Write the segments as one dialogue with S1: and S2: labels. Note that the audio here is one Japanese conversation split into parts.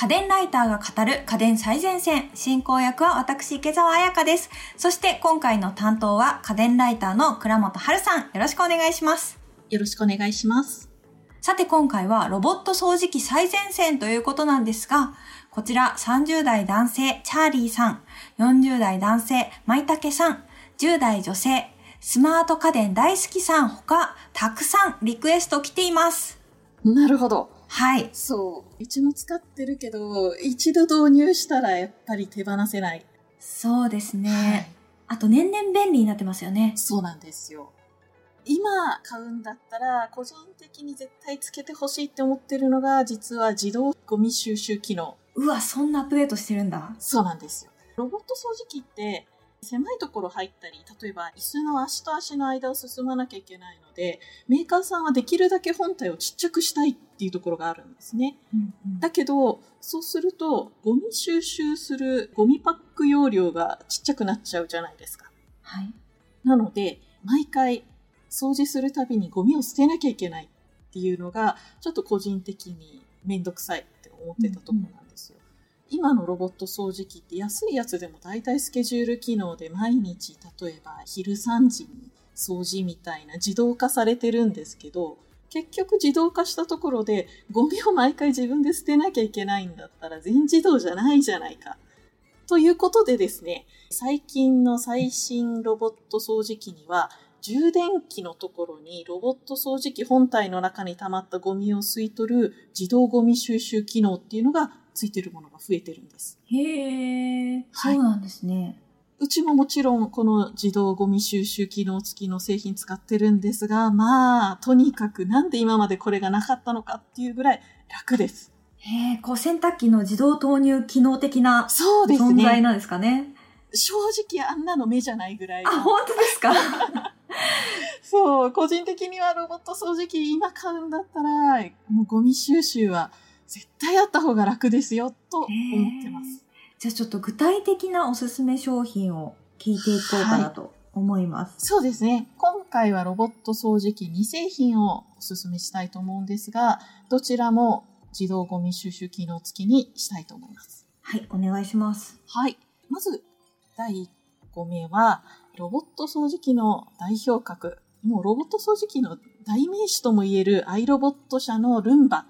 S1: 家電ライターが語る家電最前線。進行役は私、池澤彩香です。そして今回の担当は家電ライターの倉本春さん。よろしくお願いします。
S2: よろしくお願いします。
S1: さて今回はロボット掃除機最前線ということなんですが、こちら30代男性チャーリーさん、40代男性舞竹さん、10代女性スマート家電大好きさんほかたくさんリクエスト来ています。
S2: なるほど。
S1: はい。
S2: そう。うちも使ってるけど、一度導入したらやっぱり手放せない。
S1: そうですね。
S2: はい
S1: あと年々便利になってますよね。
S2: そうなんですよ。今買うんだったら、個人的に絶対つけてほしいって思ってるのが、実は自動ゴミ収集機能。
S1: うわ、そんなアップデートしてるんだ。
S2: そうなんですよ。ロボット掃除機って、狭いところ入ったり、例えば椅子の足と足の間を進まなきゃいけないので、メーカーさんはできるだけ本体をちっちゃくしたいっていうところがあるんですね。
S1: うんうん
S2: だけど、そうすると、ゴミ収集するゴミパック容量がちっちゃくなっちゃうじゃないですか。
S1: はい。
S2: なので、毎回掃除するたびにゴミを捨てなきゃいけないっていうのが、ちょっと個人的にめんどくさいって思ってたところなんですよ。今のロボット掃除機って安いやつでも大体スケジュール機能で毎日、例えば昼3時に掃除みたいな自動化されてるんですけど、結局自動化したところでゴミを毎回自分で捨てなきゃいけないんだったら全自動じゃないじゃないか。ということでですね、最近の最新ロボット掃除機には、充電器のところにロボット掃除機本体の中に溜まったゴミを吸い取る自動ゴミ収集機能っていうのがついてるものが増えてるんです。
S1: へえ、
S2: はい
S1: そうなんですね。
S2: うちももちろんこの自動ゴミ収集機能付きの製品使ってるんですが、まあ、とにかくなんで今までこれがなかったのかっていうぐらい楽です。
S1: へえ、こう洗濯機の自動投入機能的な
S2: そうですね。
S1: 存在なんですかね。
S2: 正直あんなの目じゃないぐらいの。
S1: あ、本当ですか？
S2: そう、個人的にはロボット掃除機今買うんだったら、もうゴミ収集は絶対あった方が楽ですよ、と思ってます。
S1: じゃあちょっと具体的なおすすめ商品を聞いていこうかなと思います。
S2: そうですね。今回はロボット掃除機2製品をお勧めしたいと思うんですが、どちらも自動ゴミ収集機能付きにしたいと思います。
S1: はい、お願いします。
S2: はい。まず、第1個目は、ロボット掃除機の代表格。もうロボット掃除機の代名詞とも言えるアイロボット社のルンバ。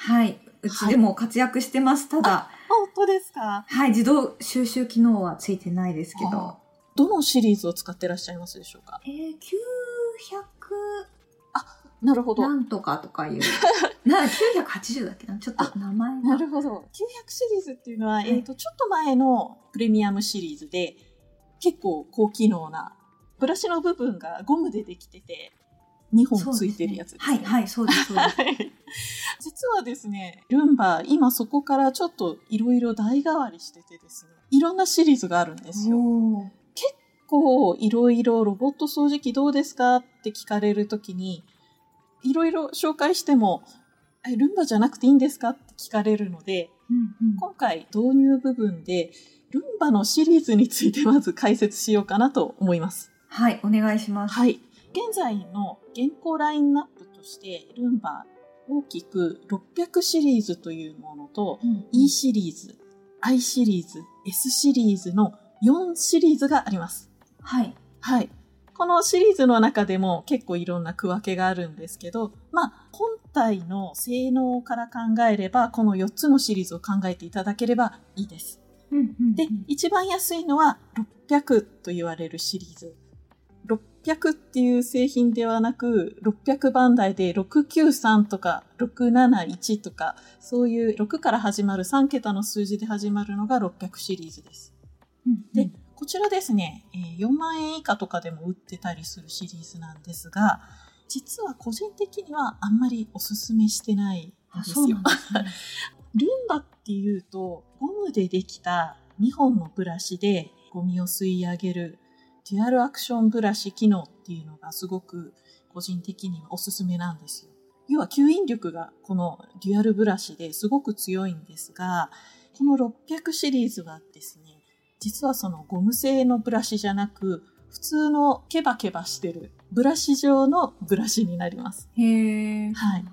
S1: はい、うちでも活躍してます。ただ、
S2: 本当ですか？
S1: はい、自動収集機能はついてないですけど
S2: あ。どのシリーズを使ってらっしゃいますでしょうか？
S1: えー、900
S2: なるほど。
S1: なんとかとかいう。な、980だっけな？ちょっと名前が。
S2: なるほど。900シリーズっていうのは、
S1: い
S2: えっ、と、ちょっと前のプレミアムシリーズで、結構高機能な、ブラシの部分がゴムでできてて、2本ついてるやつです、
S1: はい、はい、そうです、そうです。
S2: はい実はですね、ルンバ、今そこからちょっといろいろ代替わりしててですね、いろんなシリーズがあるんですよ。
S1: おー
S2: こう、いろいろロボット掃除機どうですかって聞かれるときに、いろいろ紹介しても、え、ルンバじゃなくていいんですかって聞かれるので、
S1: うんうん
S2: 今回導入部分で、ルンバのシリーズについてまず解説しようかなと思います。
S1: はい、お願いします。
S2: はい。現在の現行ラインナップとして、ルンバ大きく600シリーズというものと、
S1: うん
S2: E シリーズ、I シリーズ、S シリーズの4シリーズがあります。
S1: はい。
S2: はい。このシリーズの中でも結構いろんな区分けがあるんですけど、まあ、本体の性能から考えれば、この4つのシリーズを考えていただければいいです。
S1: うんうんうん
S2: で、一番安いのは600と言われるシリーズ。600っていう製品ではなく、600番台で693とか671とか、そういう6から始まる3桁の数字で始まるのが600シリーズです。
S1: うん
S2: で、こちらですね、えー4万円以下とかでも売ってたりするシリーズなんですが、実は個人的にはあんまりおすすめしてないんで
S1: あ、
S2: すよ
S1: すね。
S2: ルンバっていうと、ゴムでできた2本のブラシでゴミを吸い上げるデュアルアクションブラシ機能っていうのがすごく個人的にはおすすめなんですよ。要は吸引力がこのデュアルブラシですごく強いんですが、この600シリーズはですね、実はそのゴム製のブラシじゃなく、普通のケバケバしてるブラシ状のブラシになります。
S1: へえ。
S2: はい。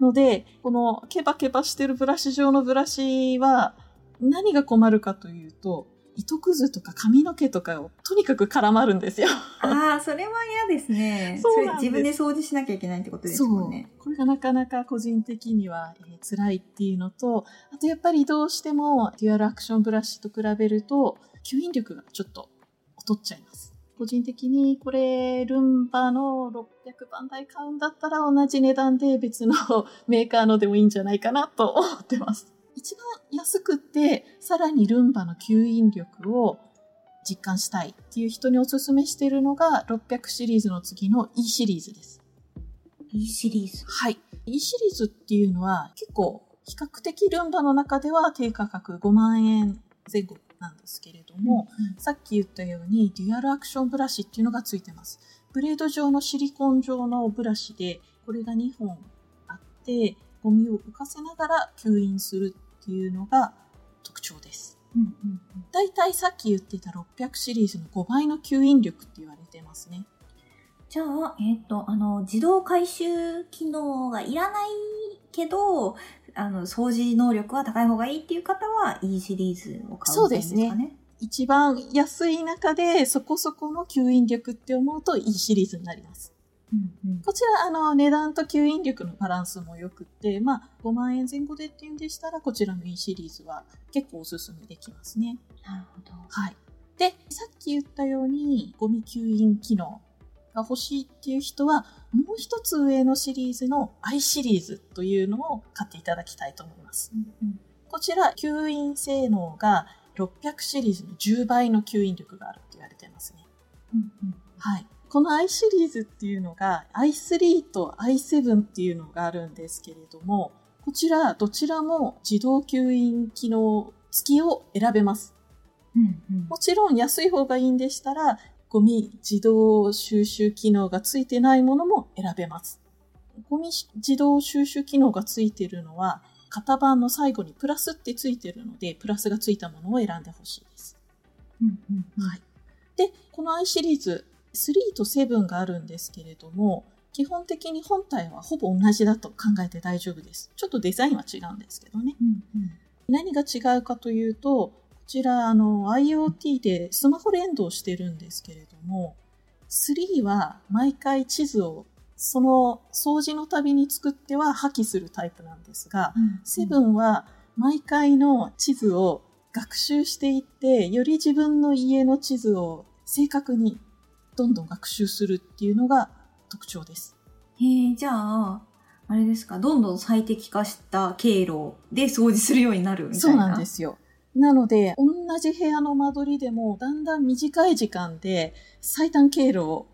S2: ので、このケバケバしてるブラシ状のブラシは何が困るかというと、糸くずとか髪の毛とかをとにかく絡まるんですよ。
S1: ああ、それは嫌ですね。
S2: そうなんです
S1: れ自分で掃除しなきゃいけないってことですもんね。
S2: これがなかなか個人的には、えー辛いっていうのと、あとやっぱりどうしてもデュアルアクションブラシと比べると吸引力がちょっと劣っちゃいます。個人的にこれルンバの600番台買うんだったら同じ値段で別のメーカーのでもいいんじゃないかなと思ってます。一番安くってさらにルンバの吸引力を実感したいっていう人におすすめしているのが600シリーズの次の E シリーズです。
S1: E シリーズ。
S2: はい。E シリーズっていうのは結構比較的ルンバの中では低価格5万円前後なんですけれども、さっき言ったようにデュアルアクションブラシっていうのがついてます。ブレード状のシリコン状のブラシで、これが2本あって、ゴミを浮かせながら吸引するっていうのが特徴です。
S1: うんうんうん
S2: だいたいさっき言ってた600シリーズの5倍の吸引力って言われてますね。
S1: じゃあ、えっ、と、あの、自動回収機能がいらないけど、あの、掃除能力は高い方がいいっていう方は E シリーズを買うんですかね。
S2: 一番安い中でそこそこの吸引力って思うと E シリーズになります。
S1: うんうん
S2: こちら、あの、値段と吸引力のバランスも良くって、まあ、5万円前後でっていうんでしたら、こちらの E シリーズは結構おすすめできますね。
S1: なるほど。
S2: はい。で、さっき言ったように、ゴミ吸引機能が欲しいっていう人は、もう一つ上のシリーズの I シリーズというのを買っていただきたいと思います。
S1: うんうん
S2: こちら、吸引性能が600シリーズの10倍の吸引力があるって言われてますね。
S1: うんうん
S2: はい。この i シリーズっていうのが i3 と i7 っていうのがあるんですけれども、こちらどちらも自動吸引機能付きを選べます。
S1: うんうん
S2: もちろん安い方がいいんでしたら、ゴミ自動収集機能が付いてないものも選べます。ゴミ自動収集機能が付いてるのは、型番の最後にプラスって付いてるので、プラスが付いたものを選んでほしいです。
S1: うんうん
S2: はい。で、この i シリーズ、3と7があるんですけれども、基本的に本体はほぼ同じだと考えて大丈夫です。ちょっとデザインは違うんですけどね。
S1: うんうん
S2: 何が違うかというと、こちら、あの、IoT でスマホ連動してるんですけれども、3は毎回地図をその掃除のたびに作っては破棄するタイプなんですが、セブンは毎回の地図を学習していって、より自分の家の地図を正確にどんどん学習するっていうのが特徴です。
S1: へえ、じゃあ、あれですか、どんどん最適化した経路で掃除するようになるみたいな？
S2: そうなんで。すよ。なので、同じ部屋の間取りでも、だんだん短い時間で最短経路を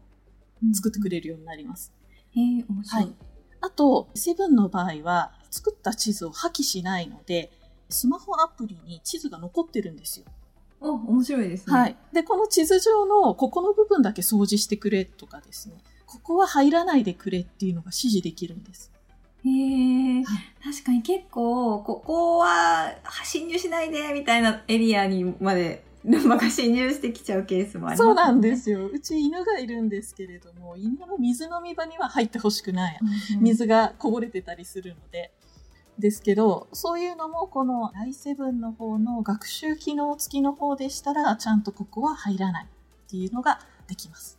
S2: 作ってくれるようになります。
S1: へえ、面白い。
S2: はいあと、セブンの場合は、作った地図を破棄しないので、スマホアプリに地図が残ってるんですよ。
S1: お、面白いですね。
S2: はい。で、この地図上のここの部分だけ掃除してくれとかですね、ここは入らないでくれっていうのが指示できるんです。
S1: へえ、
S2: はい
S1: 確かに結構、ここは侵入しないでみたいなエリアにまでルンバが侵入してきちゃうケースもあります、
S2: そうなんで。すよ。うち犬がいるんですけれども、犬の水飲み場には入ってほしくない。水がこぼれてたりするので。ですけど、そういうのもこの i7 の方の学習機能付きの方でしたら、ちゃんとここは入らないっていうのができます。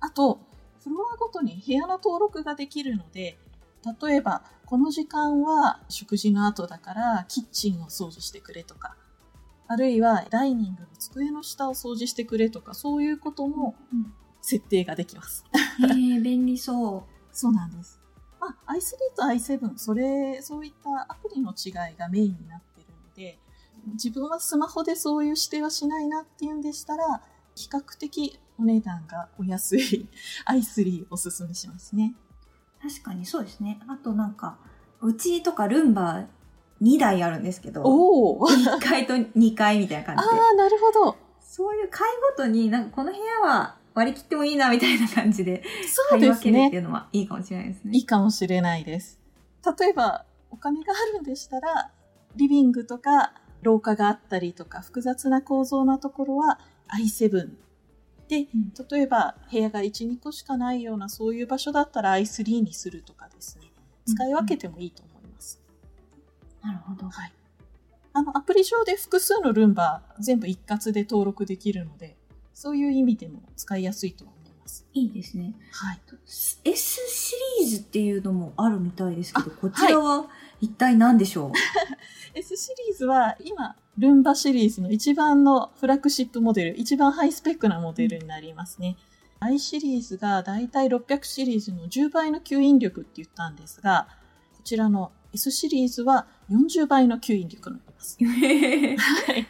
S2: あと、フロアごとに部屋の登録ができるので、例えば、この時間は食事の後だからキッチンを掃除してくれとか、あるいはダイニングの机の下を掃除してくれとか、そういうことも
S1: うん
S2: 設定ができます。
S1: へえ、便利そう。
S2: そうなんです。まあ、i3 と i7、それ、そういったアプリの違いがメインになってるので、自分はスマホでそういう指定はしないなっていうんでしたら、比較的お値段がお安い i3 おすすめしますね。
S1: 確かにそうですね。あとなんか、うちとかルンバ2台あるんですけど、
S2: おおあ
S1: 1階と2階みたいな感じで。
S2: あ、なるほど。
S1: そういう階ごとに、なんかこの部屋は割り切ってもいいなみたいな感じで、
S2: そうです
S1: 買い分けるってい
S2: ね。
S1: うのはいいかもしれないですね。
S2: いいかもしれないです。例えば、お金があるんでしたら、リビングとか廊下があったりとか、複雑な構造なところは i7 で、
S1: うん
S2: 例えば部屋が1、2個しかないようなそういう場所だったら i3 にするとかですね。使い分けてもいいと思います。
S1: なるほど。
S2: はい。あの、アプリ上で複数のルンバ全部一括で登録できるので、そういう意味でも使いやすいと思います。
S1: いいですね。
S2: はい。
S1: S シリーズっていうのもあるみたいですけど、
S2: あ
S1: こちらは一体何でしょう、
S2: S シリーズは今、ルンバシリーズの一番のフラッグシップモデル、一番ハイスペックなモデルになりますね。I シリーズがだいたい600シリーズの10倍の吸引力って言ったんですが、こちらの S シリーズは40倍の吸引力になります。はい。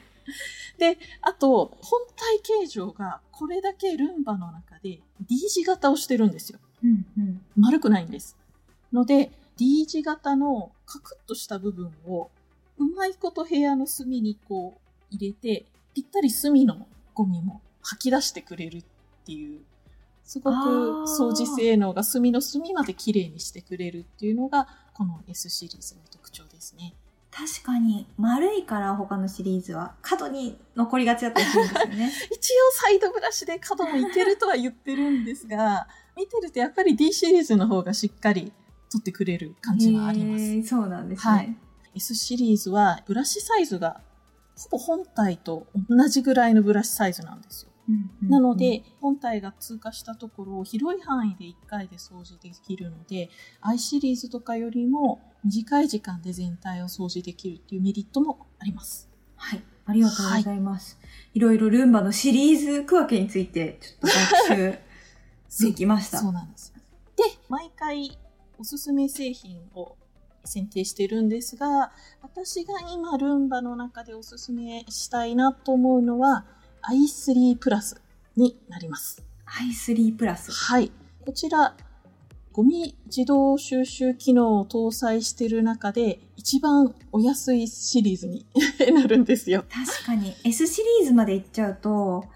S2: で、あと、本体形状がこれだけルンバの中で D 字型をしてるんですよ。
S1: うんうん。
S2: 丸くないんです。ので、D 字型のカクッとした部分をうまいこと部屋の隅にこう入れて、ぴったり隅のゴミも吐き出してくれるっていう、すごく掃除性能が隅の隅まで綺麗にしてくれるっていうのが、この S シリーズの特徴ですね。
S1: 確かに、丸いから他のシリーズは角に残りがちだったりするんですよね。
S2: 一応サイドブラシで角もいけるとは言ってるんですが、見てるとやっぱり D シリーズの方がしっかり取ってくれる感じはあります。
S1: そうなんですね。
S2: はい S シリーズはブラシサイズがほぼ本体と同じぐらいのブラシサイズなんですよ。なので、本体が通過したところを広い範囲で1回で掃除できるので、I シリーズとかよりも短い時間で全体を掃除できるっていうメリットもあります。
S1: はい。ありがとうございます。い、ろいろルンバのシリーズ区分けについてちょっと学習できました。
S2: そうなんです。で、毎回おすすめ製品を選定してるんですが、私が今ルンバの中でおすすめしたいなと思うのは i3 プラスになります。
S1: i3 プラス。
S2: はい。こちら、ゴミ自動収集機能を搭載している中で一番お安いシリーズに なるんですよ。
S1: 確かに S シリーズまでいっちゃうと、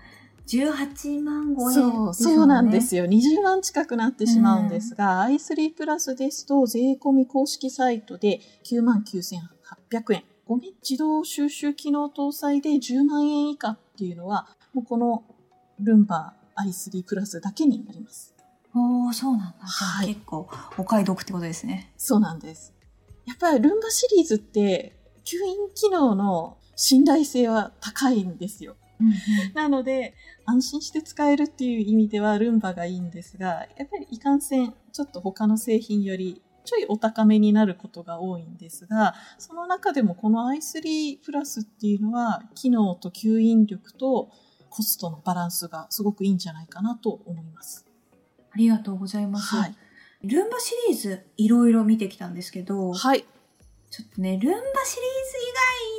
S1: 18万超えです
S2: そう。そうなんですよ。20万近くなってしまうんですが、i3 プラスですと税込み公式サイトで99,800円。ゴミ自動収集機能搭載で10万円以下っていうのは、もうこのルンバ i3 プラスだけになります。
S1: おー、そうなんだ。
S2: はい
S1: 結構お買い得ってことですね。
S2: そうなんです。やっぱりルンバシリーズって吸引機能の信頼性は高いんですよ。
S1: うん
S2: なので、安心して使えるっていう意味ではルンバがいいんですが、やっぱりいかんせん、ちょっと他の製品よりちょいお高めになることが多いんですが、その中でもこの i3 プラスっていうのは、機能と吸引力とコストのバランスがすごくいいんじゃないかなと思います。
S1: ありがとうございます。
S2: はい。
S1: ルンバシリーズいろいろ見てきたんですけど、
S2: はい。
S1: ちょっとね、ルンバシリーズ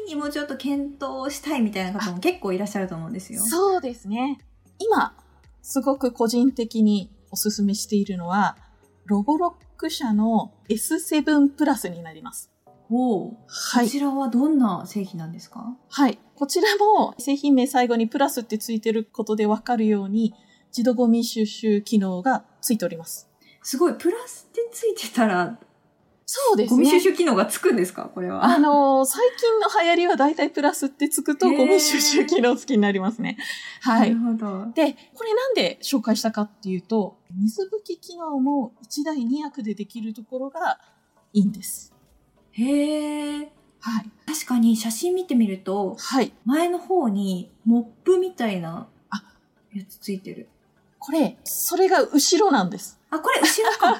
S1: 以外にもちょっと検討したいみたいな方も結構いらっしゃると思うんですよ。
S2: そうですね。今、すごく個人的におすすめしているのは、ロボロック社の S7 プラスになります。
S1: おー
S2: はい。
S1: こちらはどんな製品なんですか？
S2: はい。こちらも製品名最後にプラスってついてることでわかるように、自動ゴミ収集機能がついております。
S1: すごい、プラスってついてたら、
S2: そうですね。
S1: ゴミ収集機能がつくんですか？これは。
S2: あのー最近の流行りはだいたいプラスってつくとゴミ収集機能付きになりますね。は
S1: ないる。ほど。
S2: で、これなんで紹介したかっていうと、水拭き機能も1台2役でできるところがいいんです。
S1: へえ。
S2: はい。
S1: 確かに写真見てみると、
S2: はい。
S1: 前の方にモップみたいな
S2: あ
S1: やつついてる。
S2: これ、それが後ろなんです。
S1: あ、これ後ろか。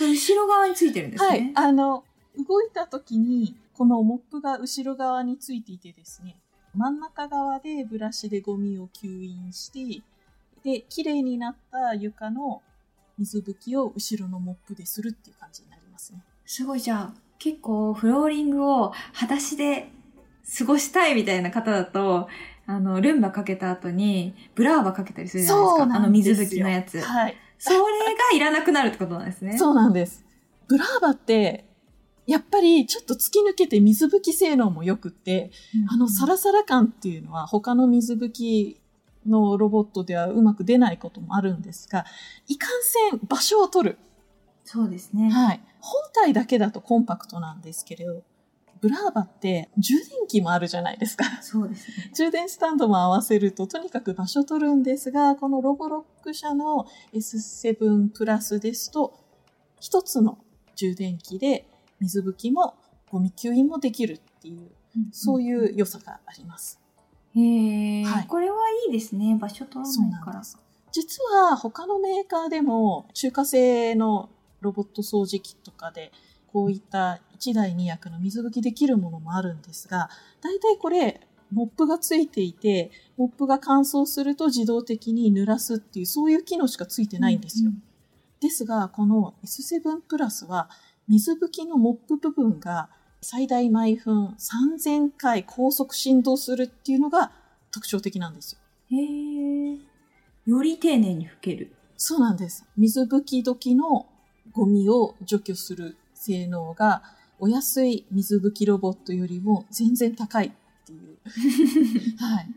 S1: 後ろ側についてるんです
S2: はい
S1: ね。。
S2: あの、動いた時に、このモップが後ろ側についていてですね、真ん中側でブラシでゴミを吸引して、で、綺麗になった床の水拭きを後ろのモップでするっていう感じになりますね。
S1: すごいじゃあ、結構フローリングを裸足で過ごしたいみたいな方だと、あの、ルンバかけた後に、ブラーバかけたりするじゃないですか。あの水拭きのやつ。
S2: はい。
S1: それがいらなくなるってことなんですね。
S2: そうなんです。ブラーバって、やっぱりちょっと突き抜けて水拭き性能も良くって、
S1: うん
S2: あのサラサラ感っていうのは他の水拭きのロボットではうまく出ないこともあるんですが、いかんせん場所を取る。
S1: そうですね。
S2: はい。本体だけだとコンパクトなんですけれど、ブラーバって充電器もあるじゃないですか。
S1: そうですね。
S2: 充電スタンドも合わせるととにかく場所取るんですが、このロボロック社の S7 プラスですと、一つの充電器で水拭きもゴミ吸引もできるっていう、そういう良さがあります。
S1: へえ、
S2: はい
S1: これはいいですね。場所取らないから。
S2: 実は他のメーカーでも中華製のロボット掃除機とかでこういった1台2役の水拭きできるものもあるんですが、だいたいこれモップがついていて、モップが乾燥すると自動的に濡らすっていうそういう機能しかついてないんですよ。
S1: うん
S2: ですが、この S7 プラスは水拭きのモップ部分が最大毎分3000回高速振動するっていうのが特徴的なんですよ。
S1: へえ。より丁寧に拭ける。
S2: そうなんです。水拭き時のゴミを除去する性能がお安い水拭きロボットよりも全然高いっていう。はい。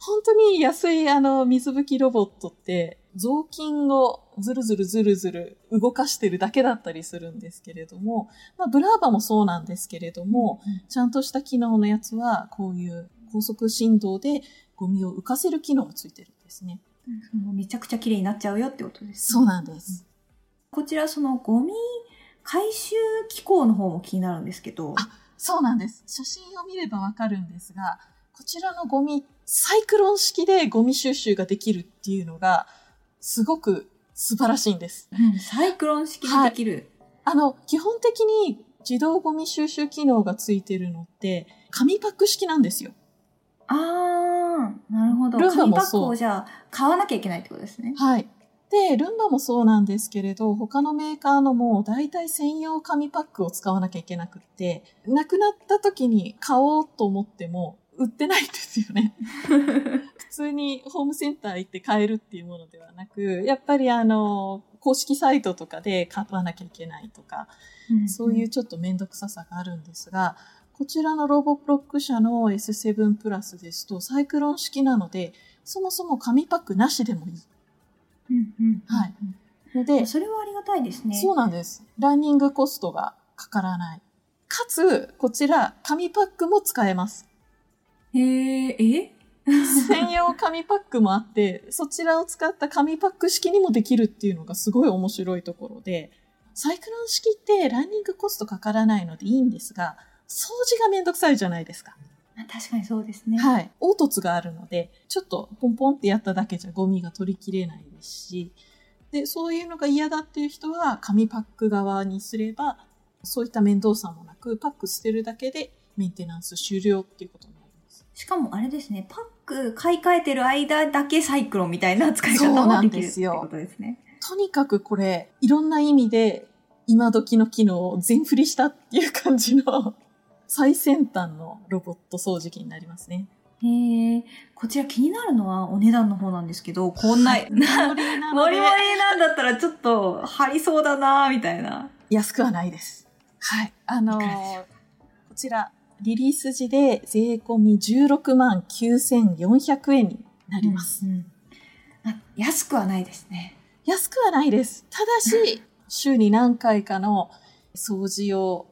S2: 本当に安いあの水拭きロボットって雑巾をずるずるずるずる動かしてるだけだったりするんですけれども、まあブラーバもそうなんですけれども、ちゃんとした機能のやつはこういう高速振動でゴミを浮かせる機能がついてるんですね。
S1: めちゃくちゃ綺麗になっちゃうよってことです、
S2: そうなんです。
S1: こちらそのゴミ回収機構の方も気になるんですけど。
S2: あそうなんです。写真を見ればわかるんですが、こちらのゴミ、サイクロン式でゴミ収集ができるっていうのが、すごく素晴らしいんです。
S1: うんサイクロン式でできる。
S2: あの、基本的に自動ゴミ収集機能がついてるのって、紙パック式なんですよ。
S1: あー、なるほど。
S2: ルンバ
S1: 紙パック
S2: もそう
S1: をじゃあ買わなきゃいけないってことですね。
S2: はい。で、ルンバもそうなんですけれど、他のメーカーのも大体専用紙パックを使わなきゃいけなくって、なくなった時に買おうと思っても売ってないんですよね。普通にホームセンター行って買えるっていうものではなく、やっぱりあの、公式サイトとかで買わなきゃいけないとか、そういうちょっとめんどくささがあるんですが、こちらのロボロック社の S7 プラスですとサイクロン式なので、そもそも紙パックなしでもいい。
S1: うんうん
S2: はいの
S1: うん
S2: で、
S1: それはありがたいですね。
S2: そうなんです。ランニングコストがかからない。かつ、こちら、紙パックも使えます。
S1: へー、え？
S2: 専用紙パックもあって、そちらを使った紙パック式にもできるっていうのがすごい面白いところで、サイクロン式ってランニングコストかからないのでいいんですが、掃除がめんどくさいじゃないですか。
S1: あ確かにそうですね。
S2: はい。凹凸があるので、ちょっとポンポンってやっただけじゃゴミが取りきれないですし、で、そういうのが嫌だっていう人は紙パック側にすれば、そういった面倒さもなく、パック捨てるだけでメンテナンス終了っていうことになります。
S1: しかもあれですね、パック買い替えてる間だけサイクロンみたいな使い方もできる
S2: ですよ
S1: ってことですね。
S2: とにかくこれ、いろんな意味で今時の機能を全振りしたっていう感じの最先端のロボット掃除機になりますね。
S1: へえ、こちら気になるのはお値段の方なんですけど、こんな、
S2: はい
S1: な、
S2: モリなの
S1: モリモ
S2: で
S1: リなんだったらちょっと張りそうだなみたいな。
S2: 安くはないです。はい。あのーこちら、リリース時で税込み16万9400円になります。
S1: うんあ安くはないですね。
S2: 安くはないです。ただし、週に何回かの掃除を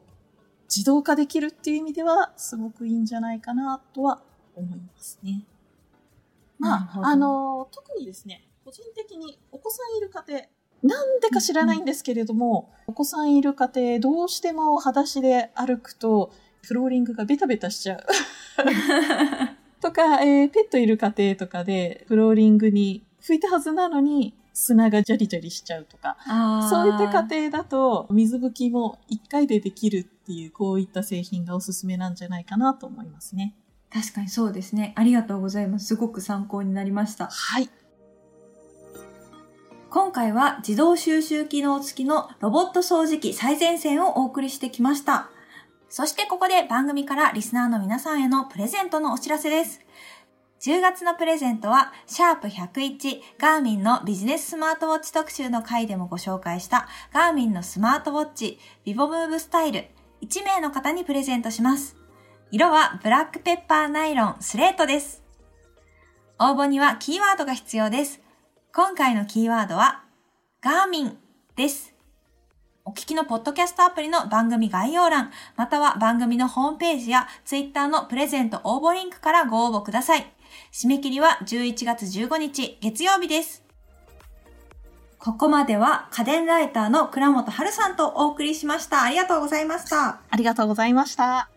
S2: 自動化できるっていう意味では、すごくいいんじゃないかなとは思いますね。まあ、あのー特にですね、個人的にお子さんいる家庭、なんでか知らないんですけれども、お子さんいる家庭、どうしても裸足で歩くと、フローリングがベタベタしちゃう。とか、えーペットいる家庭とかで、フローリングに拭いたはずなのに、砂がジャリジャリしちゃうとか、そういった家庭だと、水拭きも1回でできるっていう、こういった製品がおすすめなんじゃないかなと思いますね。
S1: 確かにそうですね。ありがとうございます。すごく参考になりました。
S2: はい。
S1: 今回は自動収集機能付きのロボット掃除機最前線をお送りしてきました。そしてここで番組からリスナーの皆さんへのプレゼントのお知らせです。10月のプレゼントは、シャープ101ガーミンのビジネススマートウォッチ特集の回でもご紹介したガーミンのスマートウォッチビボムーブスタイル1名の方にプレゼントします。色はブラックペッパーナイロンスレートです。応募にはキーワードが必要です。今回のキーワードは、ガーミンです。お聞きのポッドキャストアプリの番組概要欄、または番組のホームページやツイッターのプレゼント応募リンクからご応募ください。締め切りは11月15日月曜日です。ここまでは家電ライターの倉本春さんとお送りしました。ありがとうございました。
S2: ありがとうございました。